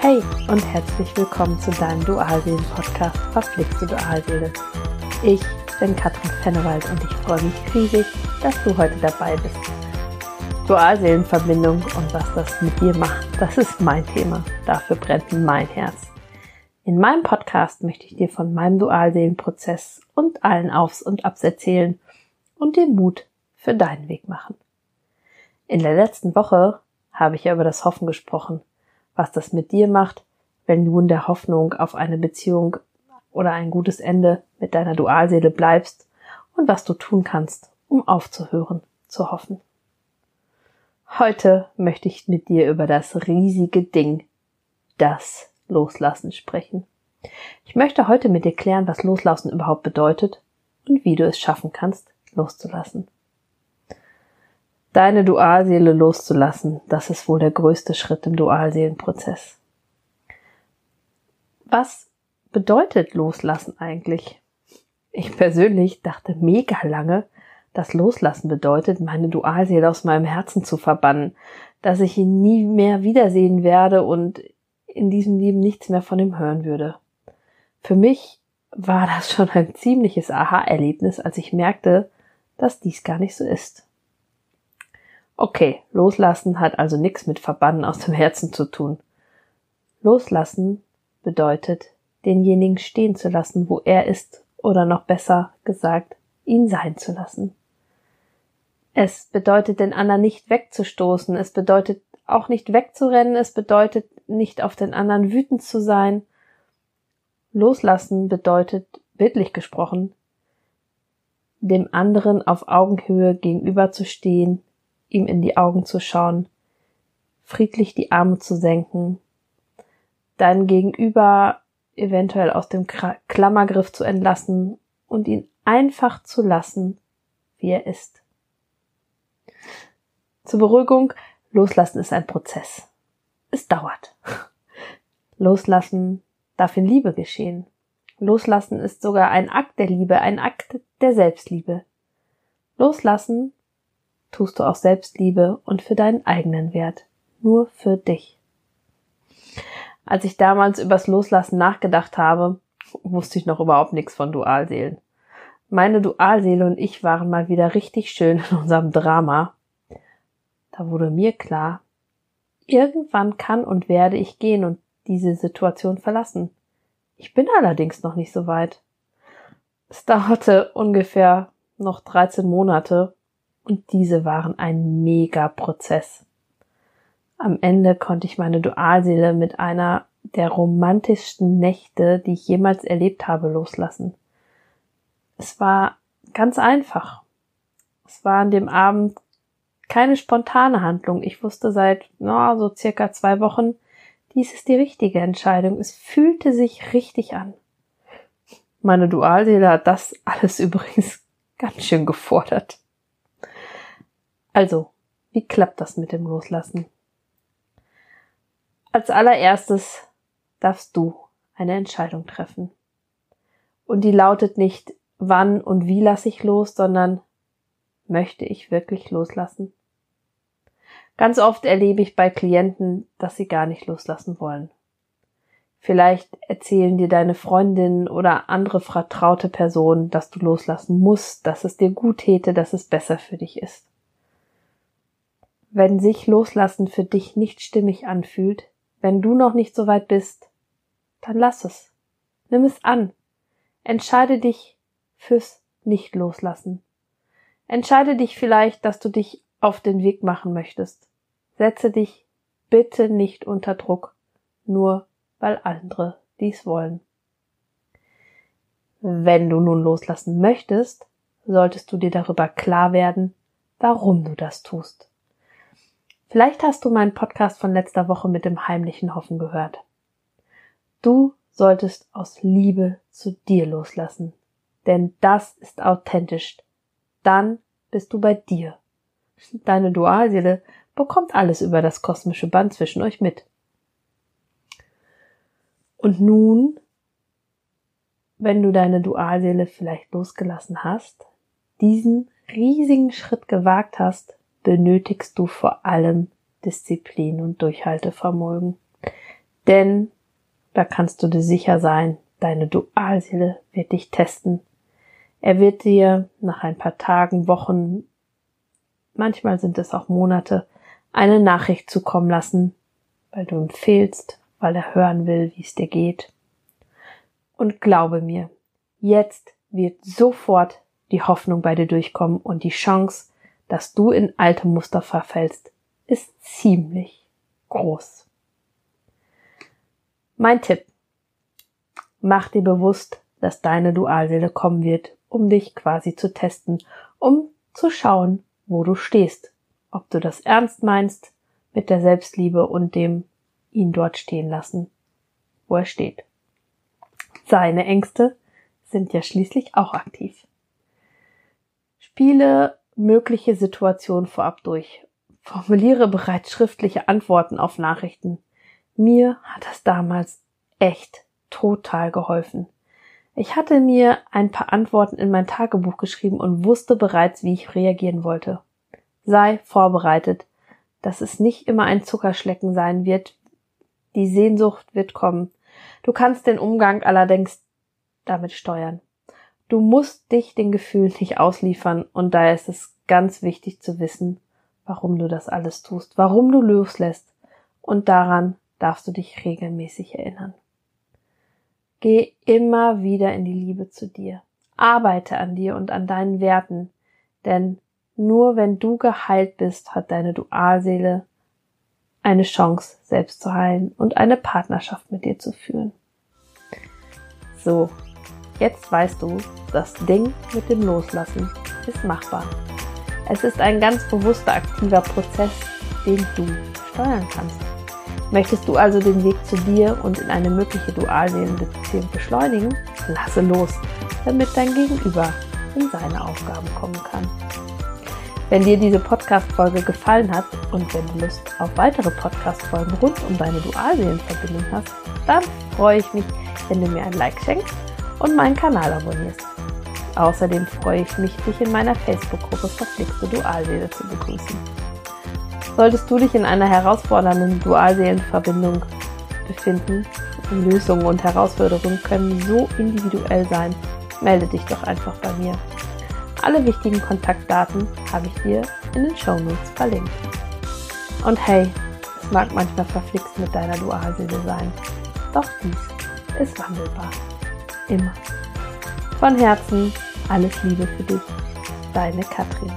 Hey und herzlich willkommen zu deinem Dualseelen-Podcast Verpflichte Dualseele. Ich bin Katrin Fennewald und ich freue mich riesig, dass du heute dabei bist. Dualseelenverbindung und was das mit dir macht, das ist mein Thema. Dafür brennt mein Herz. In meinem Podcast möchte ich dir von meinem Dualseelenprozess und allen Aufs und Abs erzählen und dir Mut für deinen Weg machen. In der letzten Woche habe ich ja über das Hoffen gesprochen was das mit dir macht, wenn du in der Hoffnung auf eine Beziehung oder ein gutes Ende mit deiner Dualseele bleibst und was du tun kannst, um aufzuhören zu hoffen. Heute möchte ich mit dir über das riesige Ding, das Loslassen sprechen. Ich möchte heute mit dir klären, was Loslassen überhaupt bedeutet und wie du es schaffen kannst, loszulassen. Deine Dualseele loszulassen, das ist wohl der größte Schritt im Dualseelenprozess. Was bedeutet Loslassen eigentlich? Ich persönlich dachte mega lange, dass Loslassen bedeutet, meine Dualseele aus meinem Herzen zu verbannen, dass ich ihn nie mehr wiedersehen werde und in diesem Leben nichts mehr von ihm hören würde. Für mich war das schon ein ziemliches Aha-Erlebnis, als ich merkte, dass dies gar nicht so ist. Okay, loslassen hat also nichts mit Verbannen aus dem Herzen zu tun. Loslassen bedeutet, denjenigen stehen zu lassen, wo er ist, oder noch besser gesagt, ihn sein zu lassen. Es bedeutet, den anderen nicht wegzustoßen, es bedeutet auch nicht wegzurennen, es bedeutet nicht auf den anderen wütend zu sein. Loslassen bedeutet, bildlich gesprochen, dem anderen auf Augenhöhe gegenüberzustehen, ihm in die Augen zu schauen, friedlich die Arme zu senken, dein Gegenüber eventuell aus dem Klammergriff zu entlassen und ihn einfach zu lassen, wie er ist. Zur Beruhigung, loslassen ist ein Prozess. Es dauert. Loslassen darf in Liebe geschehen. Loslassen ist sogar ein Akt der Liebe, ein Akt der Selbstliebe. Loslassen tust du auch Selbstliebe und für deinen eigenen Wert. Nur für dich. Als ich damals übers Loslassen nachgedacht habe, wusste ich noch überhaupt nichts von Dualseelen. Meine Dualseele und ich waren mal wieder richtig schön in unserem Drama. Da wurde mir klar, irgendwann kann und werde ich gehen und diese Situation verlassen. Ich bin allerdings noch nicht so weit. Es dauerte ungefähr noch 13 Monate, und diese waren ein Mega-Prozess. Am Ende konnte ich meine Dualseele mit einer der romantischsten Nächte, die ich jemals erlebt habe, loslassen. Es war ganz einfach. Es war an dem Abend keine spontane Handlung. Ich wusste seit no, so circa zwei Wochen, dies ist die richtige Entscheidung. Es fühlte sich richtig an. Meine Dualseele hat das alles übrigens ganz schön gefordert. Also, wie klappt das mit dem Loslassen? Als allererstes darfst du eine Entscheidung treffen. Und die lautet nicht, wann und wie lasse ich los, sondern möchte ich wirklich loslassen? Ganz oft erlebe ich bei Klienten, dass sie gar nicht loslassen wollen. Vielleicht erzählen dir deine Freundin oder andere vertraute Person, dass du loslassen musst, dass es dir gut täte, dass es besser für dich ist. Wenn sich Loslassen für dich nicht stimmig anfühlt, wenn du noch nicht so weit bist, dann lass es. Nimm es an. Entscheide dich fürs Nicht-Loslassen. Entscheide dich vielleicht, dass du dich auf den Weg machen möchtest. Setze dich bitte nicht unter Druck, nur weil andere dies wollen. Wenn du nun loslassen möchtest, solltest du dir darüber klar werden, warum du das tust. Vielleicht hast du meinen Podcast von letzter Woche mit dem heimlichen Hoffen gehört. Du solltest aus Liebe zu dir loslassen, denn das ist authentisch. Dann bist du bei dir. Deine Dualseele bekommt alles über das kosmische Band zwischen euch mit. Und nun, wenn du deine Dualseele vielleicht losgelassen hast, diesen riesigen Schritt gewagt hast, benötigst du vor allem Disziplin und Durchhaltevermögen. Denn da kannst du dir sicher sein, deine Dualseele wird dich testen. Er wird dir nach ein paar Tagen, Wochen, manchmal sind es auch Monate, eine Nachricht zukommen lassen, weil du ihm fehlst, weil er hören will, wie es dir geht. Und glaube mir, jetzt wird sofort die Hoffnung bei dir durchkommen und die Chance, dass du in alte Muster verfällst, ist ziemlich groß. Mein Tipp. Mach dir bewusst, dass deine Dualseele kommen wird, um dich quasi zu testen, um zu schauen, wo du stehst, ob du das ernst meinst mit der Selbstliebe und dem ihn dort stehen lassen, wo er steht. Seine Ängste sind ja schließlich auch aktiv. Spiele mögliche Situationen vorab durch. Formuliere bereits schriftliche Antworten auf Nachrichten. Mir hat das damals echt total geholfen. Ich hatte mir ein paar Antworten in mein Tagebuch geschrieben und wusste bereits, wie ich reagieren wollte. Sei vorbereitet, dass es nicht immer ein Zuckerschlecken sein wird. Die Sehnsucht wird kommen. Du kannst den Umgang allerdings damit steuern. Du musst dich den Gefühlen nicht ausliefern und daher ist es ganz wichtig zu wissen, warum du das alles tust, warum du loslässt und daran darfst du dich regelmäßig erinnern. Geh immer wieder in die Liebe zu dir. Arbeite an dir und an deinen Werten, denn nur wenn du geheilt bist, hat deine Dualseele eine Chance, selbst zu heilen und eine Partnerschaft mit dir zu führen. So, Jetzt weißt du, das Ding mit dem Loslassen ist machbar. Es ist ein ganz bewusster, aktiver Prozess, den du steuern kannst. Möchtest du also den Weg zu dir und in eine mögliche Dualseelenbeziehung beschleunigen? Lasse los, damit dein Gegenüber in seine Aufgaben kommen kann. Wenn dir diese Podcast-Folge gefallen hat und wenn du Lust auf weitere Podcast-Folgen rund um deine Dualseelenverbindung hast, dann freue ich mich, wenn du mir ein Like schenkst und meinen Kanal abonnierst. Außerdem freue ich mich, dich in meiner Facebook-Gruppe Verflixte Dualseele zu begrüßen. Solltest du dich in einer herausfordernden Dualseelenverbindung befinden, Lösungen und Herausforderungen können so individuell sein, melde dich doch einfach bei mir. Alle wichtigen Kontaktdaten habe ich dir in den Show Notes verlinkt. Und hey, es mag manchmal verflixt mit deiner Dualseele sein, doch dies ist wandelbar immer. Von Herzen alles Liebe für dich, deine Katrin.